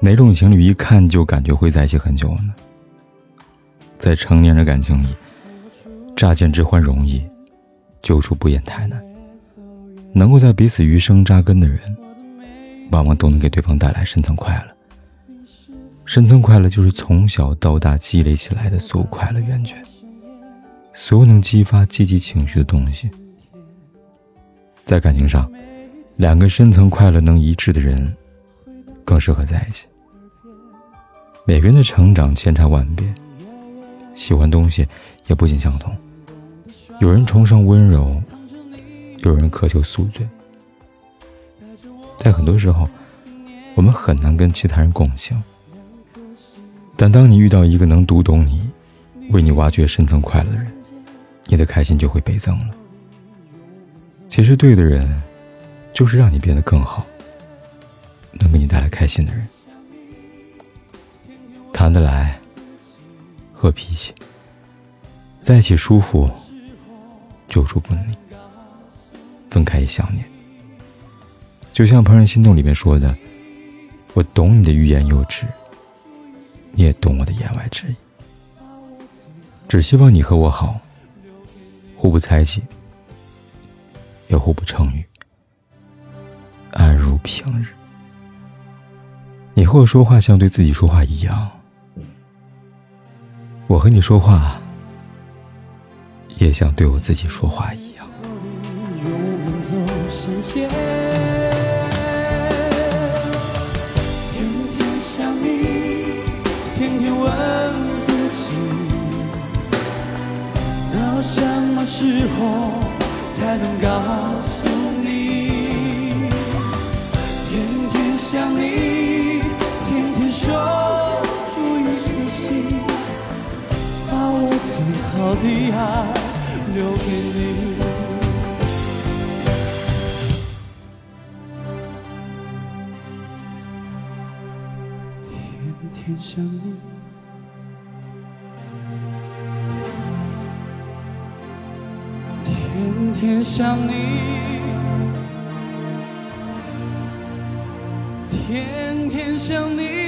哪种情侣一看就感觉会在一起很久呢？在成年人感情里，乍见之欢容易，久处不厌太难。能够在彼此余生扎根的人，往往都能给对方带来深层快乐。深层快乐就是从小到大积累起来的所有快乐源泉，所有能激发积极情绪的东西。在感情上，两个深层快乐能一致的人。更适合在一起。每个人的成长千差万别，喜欢东西也不尽相同。有人崇尚温柔，有人渴求宿醉。在很多时候，我们很难跟其他人共情。但当你遇到一个能读懂你、为你挖掘深层快乐的人，你的开心就会倍增了。其实，对的人，就是让你变得更好。能给你带来开心的人，谈得来，和脾气，在一起舒服，久处不腻，分开也想念。就像《怦然心动》里面说的：“我懂你的欲言又止，你也懂我的言外之意。只希望你和我好，互不猜忌，也互不称誉，安如平日。”你和我说话像对自己说话一样，我和你说话也像对我自己说话一样。天天想你，天天问自己，到什么时候才能告诉的爱留给你。天天想你，天天想你，天天想你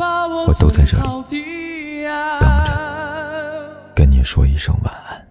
我都在这里等着，跟你说一声晚安。